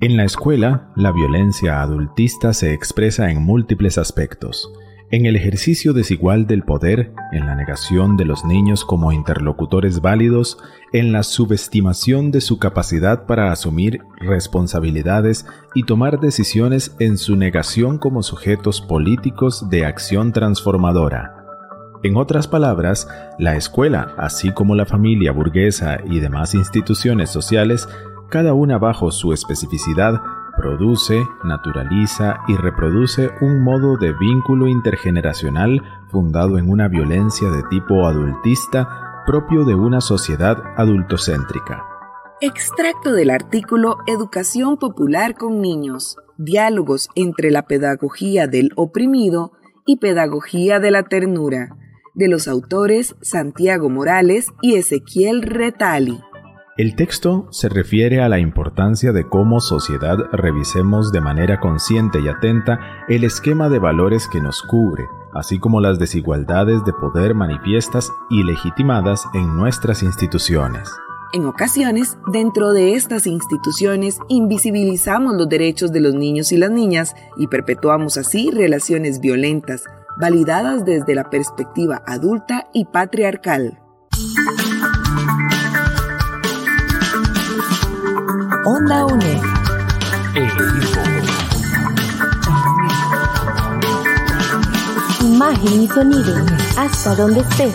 En la escuela, la violencia adultista se expresa en múltiples aspectos. En el ejercicio desigual del poder, en la negación de los niños como interlocutores válidos, en la subestimación de su capacidad para asumir responsabilidades y tomar decisiones en su negación como sujetos políticos de acción transformadora. En otras palabras, la escuela, así como la familia burguesa y demás instituciones sociales, cada una bajo su especificidad, produce, naturaliza y reproduce un modo de vínculo intergeneracional fundado en una violencia de tipo adultista propio de una sociedad adultocéntrica. Extracto del artículo Educación Popular con Niños. Diálogos entre la pedagogía del oprimido y pedagogía de la ternura, de los autores Santiago Morales y Ezequiel Retali. El texto se refiere a la importancia de cómo sociedad revisemos de manera consciente y atenta el esquema de valores que nos cubre, así como las desigualdades de poder manifiestas y legitimadas en nuestras instituciones. En ocasiones, dentro de estas instituciones, invisibilizamos los derechos de los niños y las niñas y perpetuamos así relaciones violentas, validadas desde la perspectiva adulta y patriarcal. Onda UNED. Imagen y sonido. Hasta donde estés.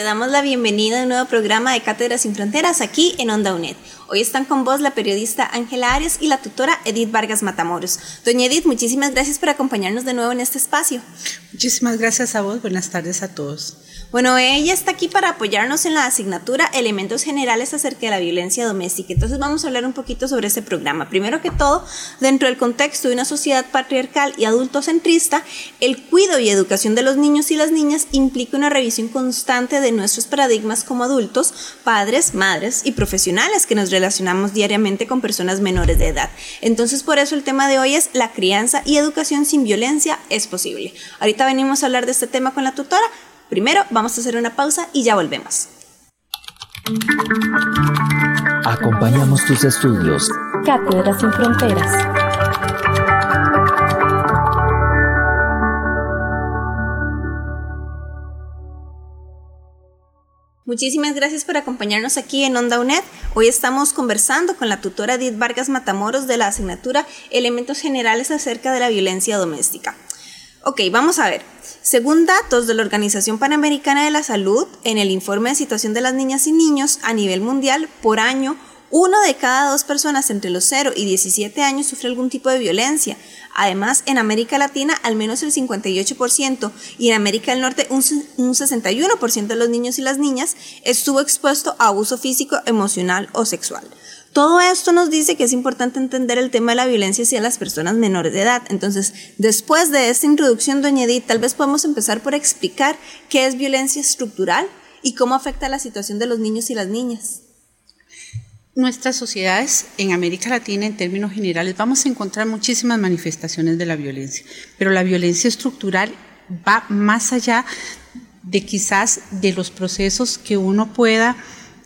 Te damos la bienvenida a un nuevo programa de Cátedras sin Fronteras aquí en Onda UNED. Hoy están con vos la periodista Ángela Arias y la tutora Edith Vargas Matamoros. Doña Edith, muchísimas gracias por acompañarnos de nuevo en este espacio. Muchísimas gracias a vos, buenas tardes a todos. Bueno, ella está aquí para apoyarnos en la asignatura Elementos Generales acerca de la violencia doméstica. Entonces vamos a hablar un poquito sobre ese programa. Primero que todo, dentro del contexto de una sociedad patriarcal y adultocentrista, el cuidado y educación de los niños y las niñas implica una revisión constante de nuestros paradigmas como adultos, padres, madres y profesionales que nos relacionamos diariamente con personas menores de edad. Entonces por eso el tema de hoy es la crianza y educación sin violencia es posible. Ahorita venimos a hablar de este tema con la tutora, Primero vamos a hacer una pausa y ya volvemos. Acompañamos tus estudios. Cátedras sin fronteras. Muchísimas gracias por acompañarnos aquí en Onda UNED. Hoy estamos conversando con la tutora Edith Vargas Matamoros de la asignatura Elementos Generales acerca de la violencia doméstica. Ok, vamos a ver. Según datos de la Organización Panamericana de la Salud, en el informe de situación de las niñas y niños a nivel mundial, por año, uno de cada dos personas entre los 0 y 17 años sufre algún tipo de violencia. Además, en América Latina, al menos el 58% y en América del Norte, un, 61% de los niños y las niñas estuvo expuesto a abuso físico, emocional o sexual. Todo esto nos dice que es importante entender el tema de la violencia hacia las personas menores de edad. Entonces, después de esta introducción, doña Edith, tal vez podemos empezar por explicar qué es violencia estructural y cómo afecta la situación de los niños y las niñas. Nuestras sociedades en América Latina, en términos generales, vamos a encontrar muchísimas manifestaciones de la violencia, pero la violencia estructural va más allá de quizás de los procesos que uno pueda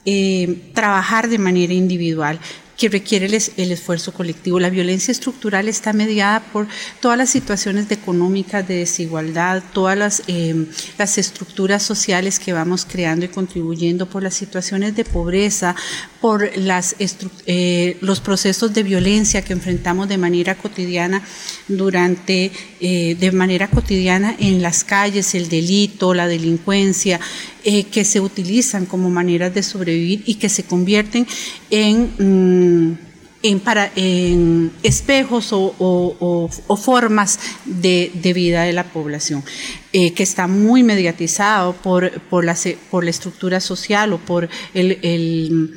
eh, trabajar de manera individual que requiere el, esfuerzo colectivo. La violencia estructural está mediada por todas las situaciones económicas de desigualdad, todas em, las estructuras sociales que vamos creando y contribuyendo, por las situaciones de pobreza, por las eh, los procesos de violencia que enfrentamos de manera cotidiana durante, eh, de manera cotidiana en las calles, el delito, la delincuencia, eh, que se utilizan como maneras de sobrevivir y que se convierten en, mm, en, espejos o, formas de, vida de la población, que está muy mediatizado por, por, la, por la estructura social o por el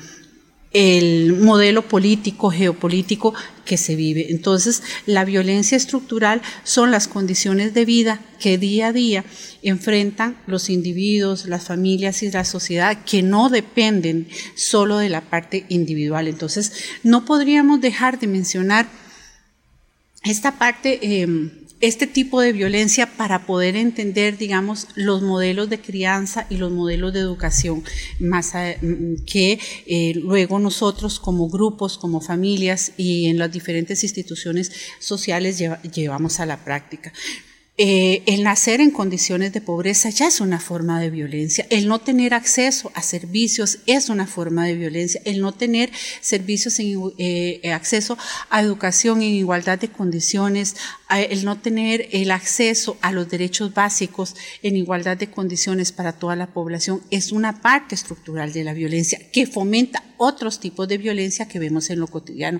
modelo político, geopolítico que se vive. Entonces, la violencia estructural son las condiciones de vida que día a día enfrentan los individuos, las familias y la sociedad que no dependen solo de la parte individual. Entonces, no podríamos dejar de mencionar esta parte eh, este tipo de violencia para poder entender, digamos, los modelos de crianza y los modelos de educación más mm, que eh, luego nosotros como grupos, como familias y en las diferentes instituciones sociales llevamos a la práctica. Eh, el nacer en condiciones de pobreza ya es una forma de violencia. El no tener acceso a servicios es una forma de violencia. El no tener servicios en eh, acceso a educación en igualdad de condiciones, el no tener el acceso a los derechos básicos en igualdad de condiciones para toda la población es una parte estructural de la violencia que fomenta otros tipos de violencia que vemos en lo cotidiano.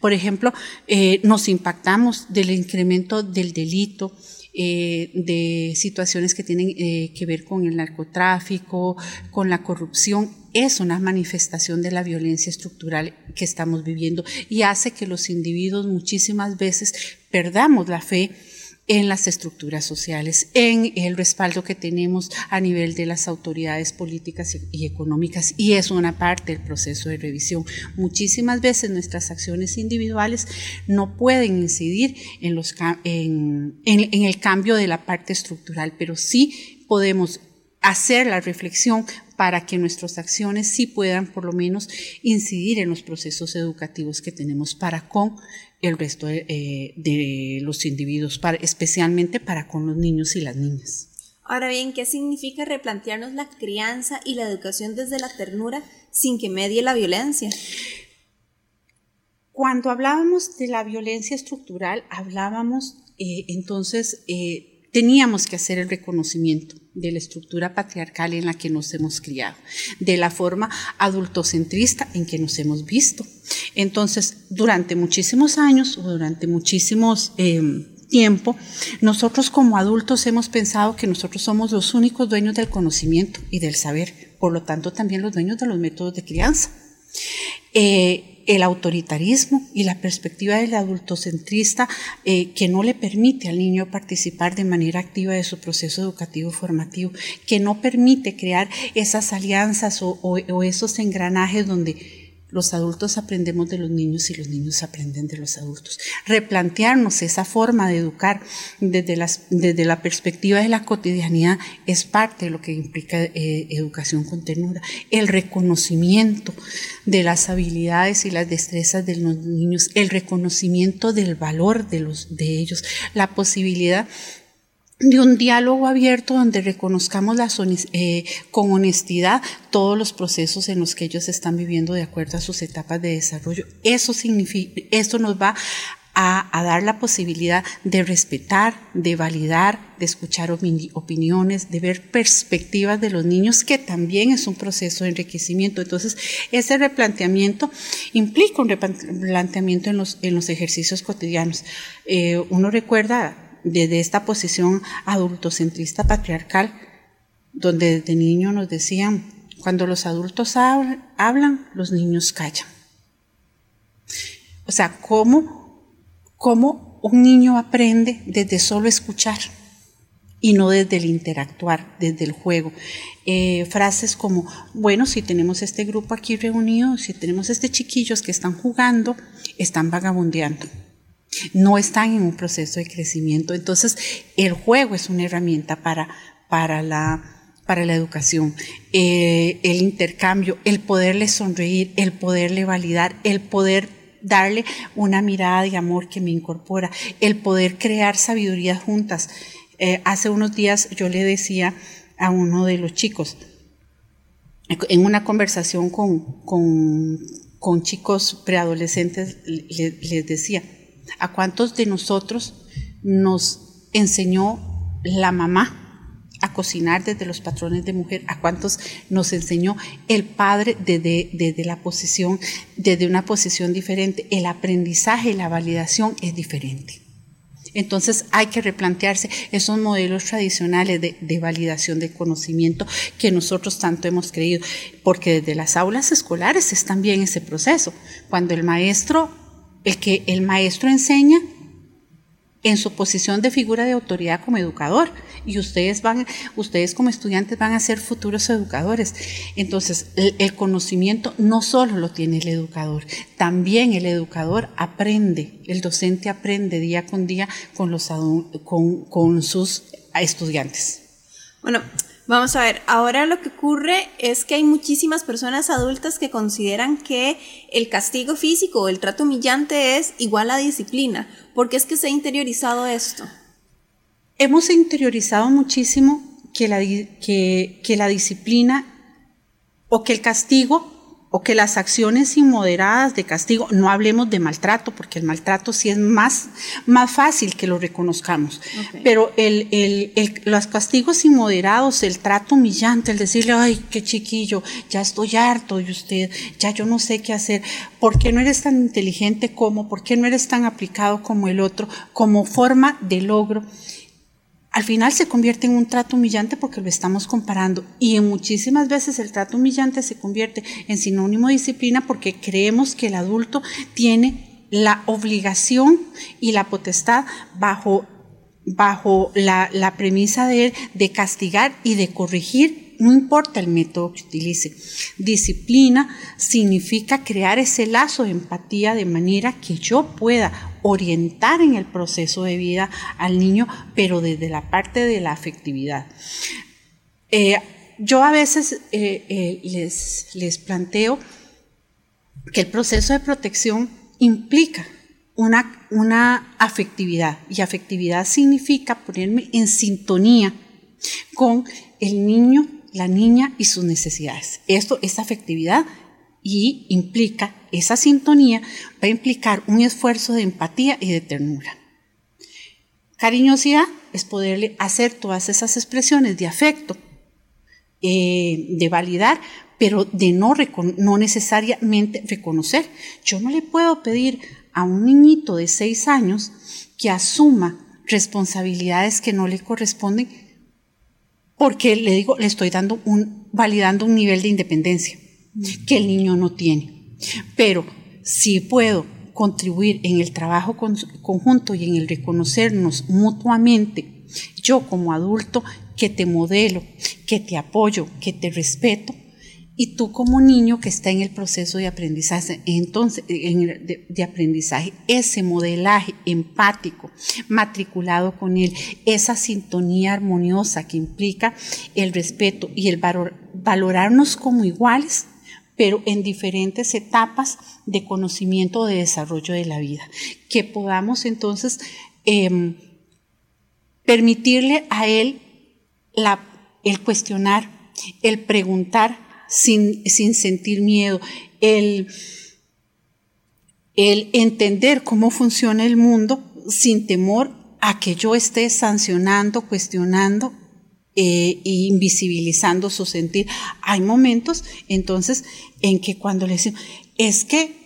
Por ejemplo, eh, nos impactamos del incremento del delito, eh, de situaciones que tienen eh, que ver con el narcotráfico, con la corrupción, es una manifestación de la violencia estructural que estamos viviendo y hace que los individuos muchísimas veces perdamos la fe en las estructuras sociales, en el respaldo que tenemos a nivel de las autoridades políticas y económicas, y es una parte del proceso de revisión. Muchísimas veces nuestras acciones individuales no pueden incidir en, los, el cambio de la parte estructural, pero sí podemos hacer la reflexión para que nuestras acciones sí puedan por lo menos incidir en los procesos educativos que tenemos para con el resto de, eh, los individuos, para, especialmente para con los niños y las niñas. Ahora bien, ¿qué significa replantearnos la crianza y la educación desde la ternura sin que medie la violencia? Cuando hablábamos de la violencia estructural, hablábamos eh, entonces eh, teníamos que hacer el reconocimiento de la estructura patriarcal en la que nos hemos criado, de la forma adultocentrista en que nos hemos visto. Entonces, durante muchísimos años o durante muchísimos eh, tiempo, nosotros como adultos hemos pensado que nosotros somos los únicos dueños del conocimiento y del saber, por lo tanto también los dueños de los métodos de crianza. Eh, el autoritarismo y la perspectiva del adultocentrista eh, que no le permite al niño participar de manera activa de su proceso educativo formativo, que no permite crear esas alianzas o esos engranajes donde los adultos aprendemos de los niños y los niños aprenden de los adultos. Replantearnos esa forma de educar desde, la perspectiva de la cotidianidad es parte de lo que implica eh, educación con ternura. El reconocimiento de las habilidades y las destrezas de los niños, el reconocimiento del valor de, de ellos, la posibilidad de un diálogo abierto donde reconozcamos eh, con honestidad todos los procesos en los que ellos están viviendo de acuerdo a sus etapas de desarrollo. Eso significa, esto nos va a, dar la posibilidad de respetar, de validar, de escuchar opiniones, de ver perspectivas de los niños, que también es un proceso de enriquecimiento. Entonces, ese replanteamiento implica un replanteamiento en los, en los ejercicios cotidianos. Eh, uno recuerda desde esta posición adultocentrista patriarcal, donde desde niño nos decían, cuando los adultos hablan, los niños callan. O sea, ¿cómo, cómo un niño aprende desde solo escuchar y no desde el interactuar, desde el juego? Eh, frases como, bueno, si tenemos este grupo aquí reunido, si tenemos este chiquillos que están jugando, están vagabundeando no están en un proceso de crecimiento. Entonces, el juego es una herramienta para, para, la, para la educación. Eh, el intercambio, el poderle sonreír, el poderle validar, el poder darle una mirada de amor que me incorpora, el poder crear sabiduría juntas. Eh, hace unos días yo le decía a uno de los chicos, en una conversación con, con, chicos preadolescentes, les decía, ¿A cuántos de nosotros nos enseñó la mamá a cocinar desde los patrones de mujer? ¿A cuántos nos enseñó el padre desde, la posición, desde una posición diferente? El aprendizaje y la validación es diferente. Entonces hay que replantearse esos modelos tradicionales de, de, validación de conocimiento que nosotros tanto hemos creído, porque desde las aulas escolares es también ese proceso. Cuando el maestro, el que el maestro enseña en su posición de figura de autoridad como educador y ustedes van, ustedes como estudiantes van a ser futuros educadores. Entonces, el, conocimiento no solo lo tiene el educador, también el educador aprende, el docente aprende día con día con, los, con sus estudiantes. Bueno, Vamos a ver, ahora lo que ocurre es que hay muchísimas personas adultas que consideran que el castigo físico o el trato humillante es igual a disciplina. ¿Por qué es que se ha interiorizado esto? Hemos interiorizado muchísimo que la, que, que la disciplina o que el castigo o que las acciones inmoderadas de castigo, no hablemos de maltrato, porque el maltrato sí es más, más fácil que lo reconozcamos, okay. pero el, el, el, los castigos inmoderados, el trato humillante, el decirle, ay, qué chiquillo, ya estoy harto de usted, ya yo no sé qué hacer, ¿por qué no eres tan inteligente como, por qué no eres tan aplicado como el otro, como forma de logro? Al final se convierte en un trato humillante porque lo estamos comparando y en muchísimas veces el trato humillante se convierte en sinónimo de disciplina porque creemos que el adulto tiene la obligación y la potestad bajo, bajo la, la premisa de, de castigar y de corregir no importa el método que utilice. Disciplina significa crear ese lazo de empatía de manera que yo pueda orientar en el proceso de vida al niño, pero desde la parte de la afectividad. Eh, yo a veces eh, eh, les, les planteo que el proceso de protección implica una, una afectividad y afectividad significa ponerme en sintonía con el niño, la niña y sus necesidades. Esto es afectividad y implica esa sintonía, va a implicar un esfuerzo de empatía y de ternura. Cariñosidad es poderle hacer todas esas expresiones de afecto, eh, de validar, pero de no, no necesariamente reconocer. Yo no le puedo pedir a un niñito de seis años que asuma responsabilidades que no le corresponden porque le digo, le estoy dando un, validando un nivel de independencia que el niño no tiene. Pero si puedo contribuir en el trabajo conjunto y en el reconocernos mutuamente, yo como adulto que te modelo, que te apoyo, que te respeto, y tú como niño que está en el proceso de aprendizaje, entonces, de, de, aprendizaje, ese modelaje empático, matriculado con él, esa sintonía armoniosa que implica el respeto y el valor, valorarnos como iguales, pero en diferentes etapas de conocimiento o de desarrollo de la vida. Que podamos entonces eh, permitirle a él el cuestionar, el preguntar sin, sin sentir miedo, el, el entender cómo funciona el mundo sin temor a que yo esté sancionando, cuestionando eh, invisibilizando su sentir. Hay momentos entonces en que cuando le decimos, es que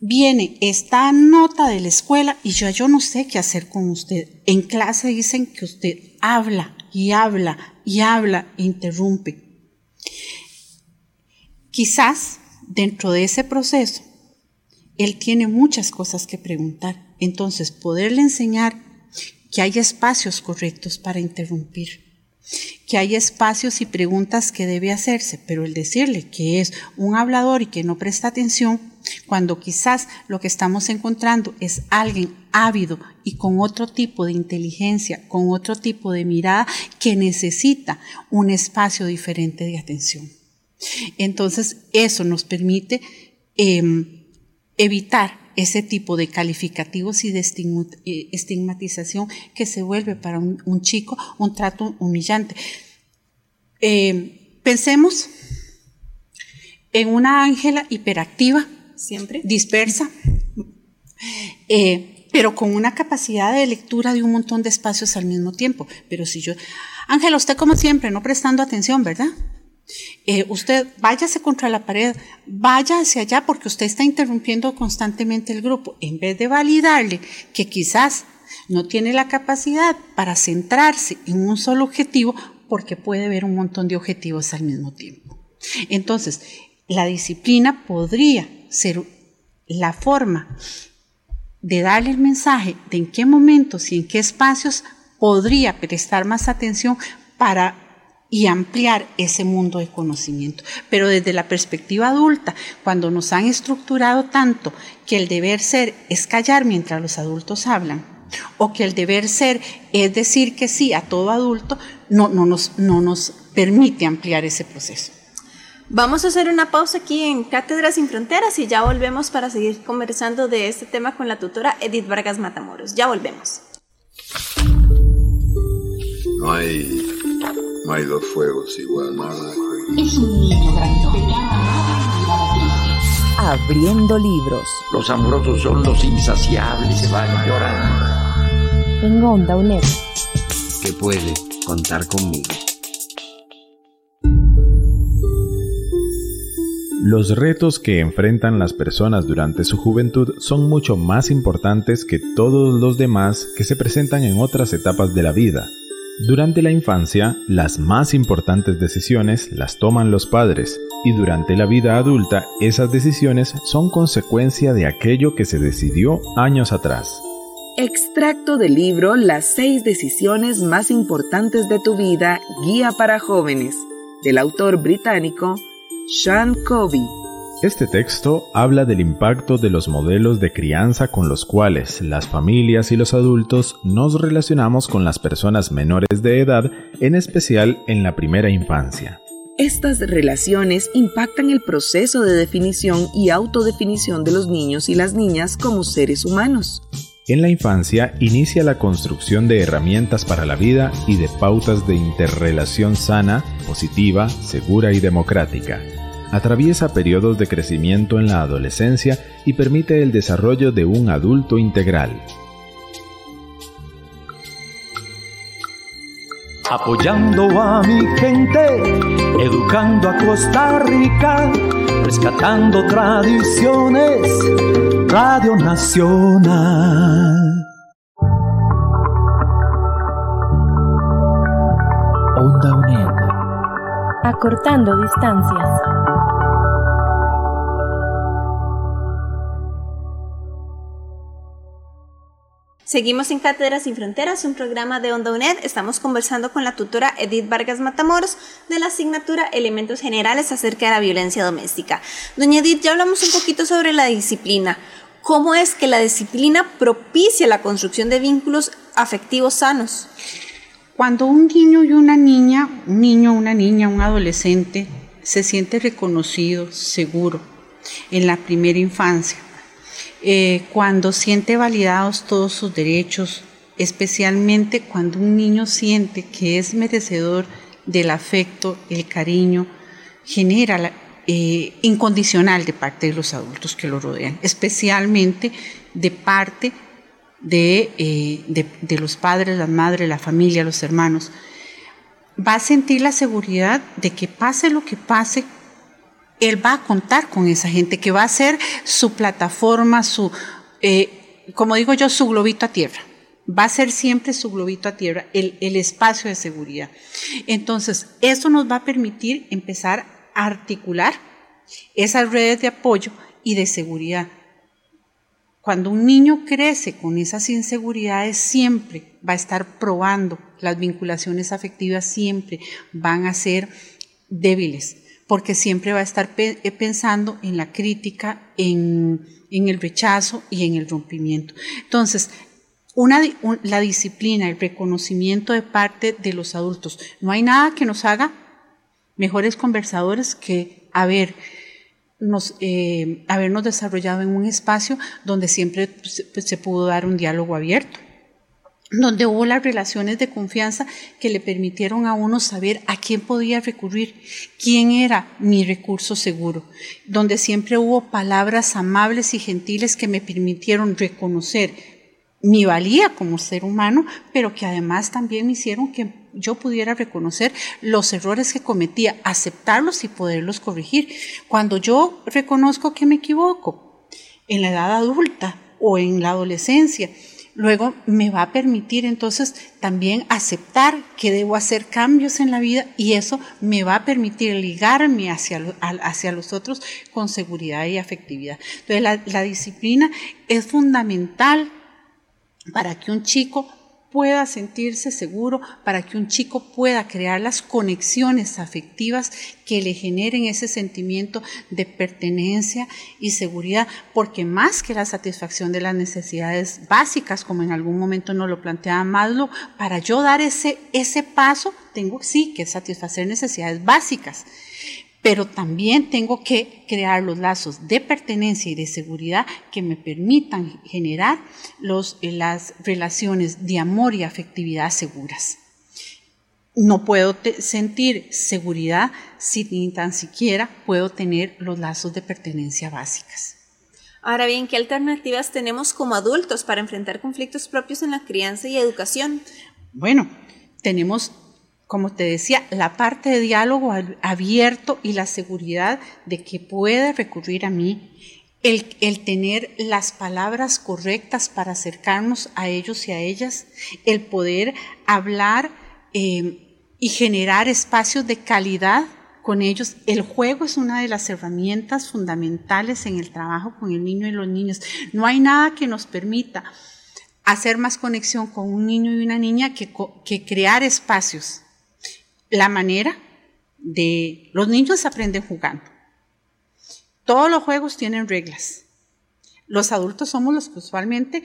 viene esta nota de la escuela y yo, yo no sé qué hacer con usted. En clase dicen que usted habla y habla y habla interrumpe. Quizás dentro de ese proceso él tiene muchas cosas que preguntar. Entonces, poderle enseñar que hay espacios correctos para interrumpir que hay espacios y preguntas que debe hacerse, pero el decirle que es un hablador y que no presta atención, cuando quizás lo que estamos encontrando es alguien ávido y con otro tipo de inteligencia, con otro tipo de mirada, que necesita un espacio diferente de atención. Entonces, eso nos permite eh, evitar ese tipo de calificativos y de estigmatización que se vuelve para un, un chico un trato humillante. Eh, pensemos en una Ángela hiperactiva, siempre dispersa, eh, pero con una capacidad de lectura de un montón de espacios al mismo tiempo. Pero si yo, Ángela, usted como siempre, no prestando atención, ¿verdad? Eh, usted váyase contra la pared, vaya hacia allá porque usted está interrumpiendo constantemente el grupo. En vez de validarle que quizás No tiene la capacidad para centrarse en un solo objetivo porque puede ver un montón de objetivos al mismo tiempo. Entonces, la disciplina podría ser la forma de darle el mensaje de en qué momentos y en qué espacios podría prestar más atención para y ampliar ese mundo de conocimiento. Pero desde la perspectiva adulta, cuando nos han estructurado tanto que el deber ser es callar mientras los adultos hablan, o que el deber ser es decir que sí a todo adulto, no, no, nos, no nos permite ampliar ese proceso. Vamos a hacer una pausa aquí en Cátedras sin Fronteras y ya volvemos para seguir conversando de este tema con la tutora Edith Vargas Matamoros. Ya volvemos. No hay, no hay dos fuegos igual, nada. Es un niño Abriendo libros. Los amorosos son los insaciables, se van llorando. En Onda UNED. Que puede contar conmigo. Los retos que enfrentan las personas durante su juventud son mucho más importantes que todos los demás que se presentan en otras etapas de la vida. Durante la infancia, las más importantes decisiones las toman los padres y durante la vida adulta esas decisiones son consecuencia de aquello que se decidió años atrás. Extracto del libro Las seis decisiones más importantes de tu vida, Guía para jóvenes, del autor británico sean Covey. Este texto habla del impacto de los modelos de crianza con los cuales las familias y los adultos nos relacionamos con las personas menores de edad, en especial en la primera infancia. Estas relaciones impactan el proceso de definición y autodefinición de los niños y las niñas como seres humanos. En la infancia inicia la construcción de herramientas para la vida y de pautas de interrelación sana, positiva, segura y democrática atraviesa periodos de crecimiento en la adolescencia y permite el desarrollo de un adulto integral. Apoyando a mi gente, educando a Costa Rica, rescatando tradiciones, Radio Nacional. Onda UNED. Acortando distancias. Seguimos en Cátedras sin Fronteras, un programa de Onda UNED. Estamos conversando con la tutora Edith Vargas Matamoros de la asignatura Elementos Generales acerca de la violencia doméstica. Doña Edith, ya hablamos un poquito sobre la disciplina. ¿Cómo es que la disciplina propicia la construcción de vínculos afectivos sanos? Cuando un niño y una niña, un niño, una niña, un adolescente, se siente reconocido, seguro, en la primera infancia, eh, cuando siente validados todos sus derechos, especialmente cuando un niño siente que es merecedor del afecto, el cariño, genera eh, incondicional de parte de los adultos que lo rodean, especialmente de parte de, eh, de, de los padres, las madres, la familia, los hermanos. Va a sentir la seguridad de que pase lo que pase, él va a contar con esa gente, que va a ser su plataforma, su, eh, como digo yo, su globito a tierra. Va a ser siempre su globito a tierra, el, el espacio de seguridad. Entonces, eso nos va a permitir empezar a articular esas redes de apoyo y de seguridad. Cuando un niño crece con esas inseguridades, siempre va a estar probando, las vinculaciones afectivas siempre van a ser débiles porque siempre va a estar eh, pensando en la crítica, en, el rechazo y en el rompimiento. Entonces, la disciplina, el reconocimiento de parte de los adultos. No hay nada que nos haga mejores conversadores que eh, habernos desarrollado en un espacio donde siempre se pudo dar un diálogo abierto donde hubo las relaciones de confianza que le permitieron a uno saber a quién podía recurrir, quién era mi recurso seguro, donde siempre hubo palabras amables y gentiles que me permitieron reconocer mi valía como ser humano, pero que además también me hicieron que yo pudiera reconocer los errores que cometía, aceptarlos y poderlos corregir. Cuando yo reconozco que me equivoco en la edad adulta o en la adolescencia, Luego me va a permitir entonces también aceptar que debo hacer cambios en la vida y eso me va a permitir ligarme hacia, hacia los otros con seguridad y afectividad. Entonces la, la disciplina es fundamental para que un chico pueda sentirse seguro, para que un chico pueda crear las conexiones afectivas que le generen ese sentimiento de pertenencia y seguridad, porque más que la satisfacción de las necesidades básicas, como en algún momento nos lo planteaba Maslow, para yo dar ese, ese paso, tengo sí que satisfacer necesidades básicas pero también tengo que crear los lazos de pertenencia y de seguridad que me permitan generar los, eh, las relaciones de amor y afectividad seguras. No puedo sentir seguridad si ni tan siquiera puedo tener los lazos de pertenencia básicas. Ahora bien, ¿qué alternativas tenemos como adultos para enfrentar conflictos propios en la crianza y educación? Bueno, tenemos como te decía, la parte de diálogo abierto y la seguridad de que puede recurrir a mí, el, tener las palabras correctas para acercarnos a ellos y a ellas, el poder hablar eh, y generar espacios de calidad con ellos. El juego es una de las herramientas fundamentales en el trabajo con el niño y los niños. No hay nada que nos permita hacer más conexión con un niño y una niña que, que crear espacios la manera de... Los niños aprenden jugando. Todos los juegos tienen reglas. Los adultos somos los que usualmente,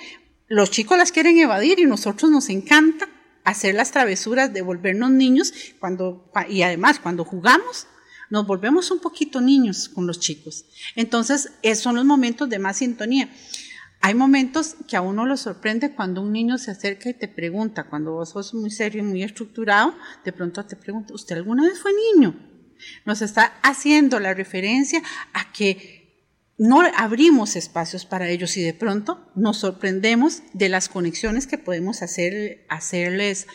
los chicos las quieren evadir y nosotros nos encanta hacer las travesuras de volvernos niños cuando, y además cuando jugamos nos volvemos un poquito niños con los chicos. Entonces, esos son los momentos de más sintonía. Hay momentos que a uno lo sorprende cuando un niño se acerca y te pregunta, cuando vos sos muy serio y muy estructurado, de pronto te pregunta, ¿usted alguna vez fue niño? Nos está haciendo la referencia a que no abrimos espacios para ellos y de pronto nos sorprendemos de las conexiones que podemos hacer, hacerles,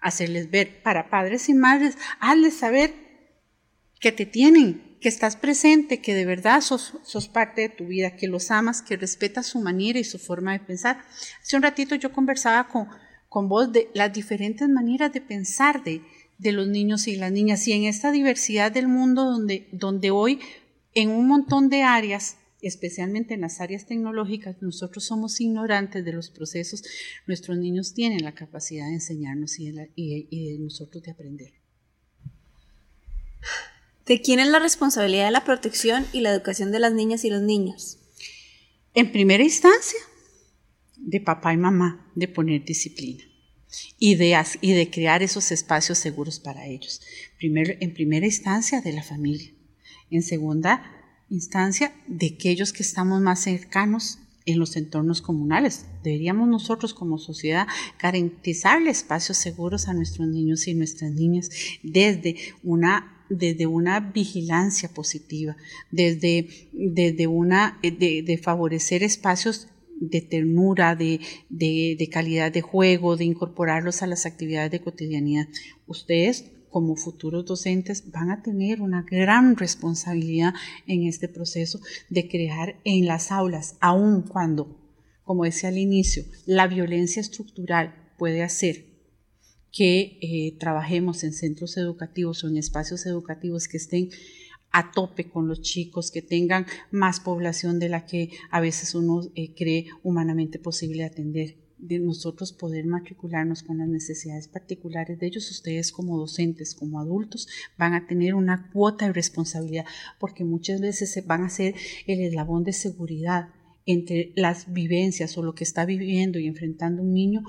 hacerles ver. Para padres y madres, hazles saber que te tienen, que estás presente, que de verdad sos, parte de tu vida, que los amas, que respetas su manera y su forma de pensar. Hace un ratito yo conversaba con, con vos de las diferentes maneras de pensar de, de los niños y las niñas y en esta diversidad del mundo donde, donde hoy en un montón de áreas especialmente en las áreas tecnológicas, nosotros somos ignorantes de los procesos, nuestros niños tienen la capacidad de enseñarnos y y de nosotros de aprender. ¿De quién es la responsabilidad de la protección y la educación de las niñas y los niños? En primera instancia, de papá y mamá, de poner disciplina y de, y de crear esos espacios seguros para ellos. En primera instancia, de la familia. En segunda instancia, de aquellos que estamos más cercanos en los entornos comunales. Deberíamos nosotros como sociedad garantizarle espacios seguros a nuestros niños y nuestras niñas desde una desde una vigilancia positiva, desde, desde una, eh, de, favorecer espacios de ternura, de, de, calidad de juego, de incorporarlos a las actividades de cotidianidad. Ustedes, como futuros docentes, van a tener una gran responsabilidad en este proceso de crear en las aulas, aun cuando, como decía al inicio, la violencia estructural puede hacer que eh, trabajemos en centros educativos o en espacios educativos que estén a tope con los chicos, que tengan más población de la que a veces uno eh, cree humanamente posible atender de nosotros poder matricularnos con las necesidades particulares de ellos, ustedes como docentes, como adultos, van a tener una cuota de responsabilidad, porque muchas veces se van a ser el eslabón de seguridad entre las vivencias o lo que está viviendo y enfrentando un niño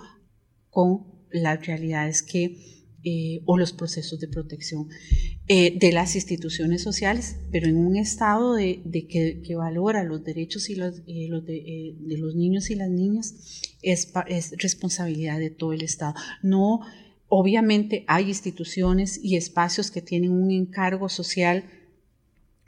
con las realidades que, eh, o los procesos de protección eh, de las instituciones sociales, pero en un estado de, que, valora los derechos y los, eh, de, los niños y las niñas, es, es responsabilidad de todo el Estado. No, obviamente hay instituciones y espacios que tienen un encargo social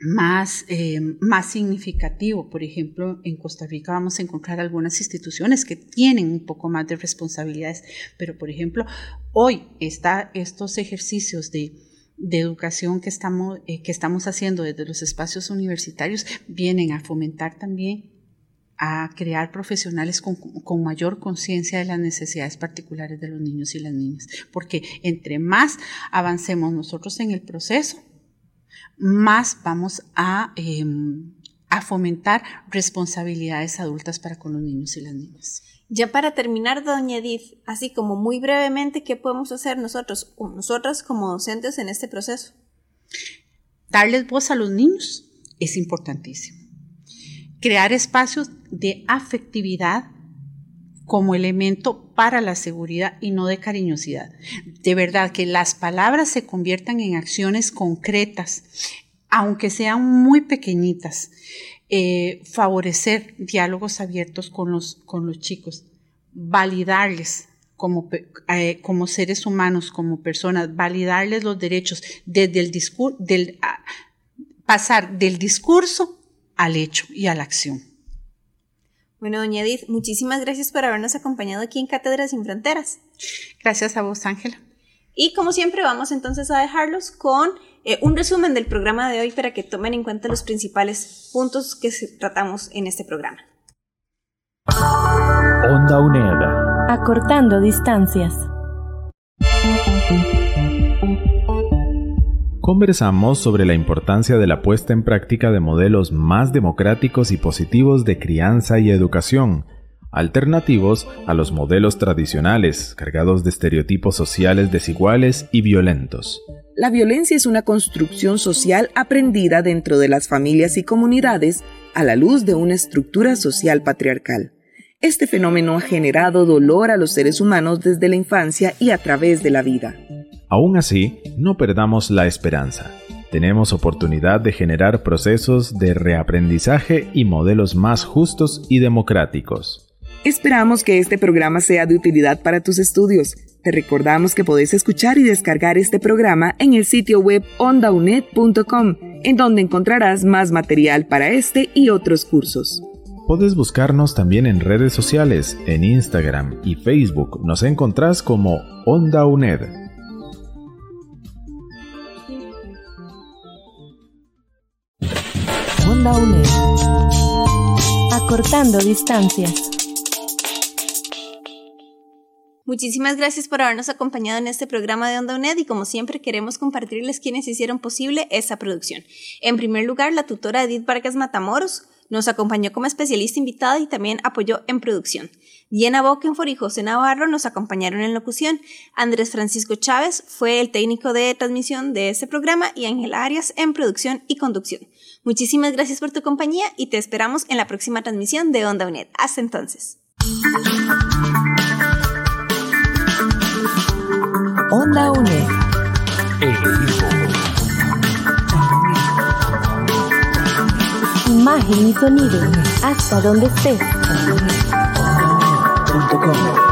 más, eh, más significativo. Por ejemplo, en Costa Rica vamos a encontrar algunas instituciones que tienen un poco más de responsabilidades, pero por ejemplo, hoy está estos ejercicios de, de educación que estamos, eh, que estamos haciendo desde los espacios universitarios vienen a fomentar también a crear profesionales con, con mayor conciencia de las necesidades particulares de los niños y las niñas, porque entre más avancemos nosotros en el proceso, más vamos a, em, a fomentar responsabilidades adultas para con los niños y las niñas. Ya para terminar, doña Edith, así como muy brevemente, ¿qué podemos hacer nosotros nosotras como docentes en este proceso? Darles voz a los niños es importantísimo. Crear espacios de afectividad como elemento para la seguridad y no de cariñosidad. De verdad, que las palabras se conviertan en acciones concretas, aunque sean muy pequeñitas. Eh, favorecer diálogos abiertos con los, con los chicos, validarles como, eh, como seres humanos, como personas, validarles los derechos desde el discurso, del, pasar del discurso al hecho y a la acción. Bueno, doña Edith, muchísimas gracias por habernos acompañado aquí en Cátedras sin Fronteras. Gracias a vos, Ángela. Y como siempre, vamos entonces a dejarlos con eh, un resumen del programa de hoy para que tomen en cuenta los principales puntos que tratamos en este programa. Onda UNED. Acortando distancias. Conversamos sobre la importancia de la puesta en práctica de modelos más democráticos y positivos de crianza y educación, alternativos a los modelos tradicionales, cargados de estereotipos sociales desiguales y violentos. La violencia es una construcción social aprendida dentro de las familias y comunidades a la luz de una estructura social patriarcal. Este fenómeno ha generado dolor a los seres humanos desde la infancia y a través de la vida. Aún así, no perdamos la esperanza. Tenemos oportunidad de generar procesos de reaprendizaje y modelos más justos y democráticos. Esperamos que este programa sea de utilidad para tus estudios. Te recordamos que podés escuchar y descargar este programa en el sitio web ondaunet.com, en donde encontrarás más material para este y otros cursos. Puedes buscarnos también en redes sociales, en Instagram y Facebook. Nos encontrás como Onda Onda UNED. Acortando distancias. Muchísimas gracias por habernos acompañado en este programa de Onda UNED y como siempre queremos compartirles quienes hicieron posible esta producción. En primer lugar, la tutora Edith Vargas Matamoros nos acompañó como especialista invitada y también apoyó en producción. Diana Bokenfor y José Navarro nos acompañaron en locución. Andrés Francisco Chávez fue el técnico de transmisión de este programa y Ángel Arias en producción y conducción. Muchísimas gracias por tu compañía y te esperamos en la próxima transmisión de Onda UNED. Hasta entonces. Onda UNED. Imagen y sonido. Hasta donde estés. Un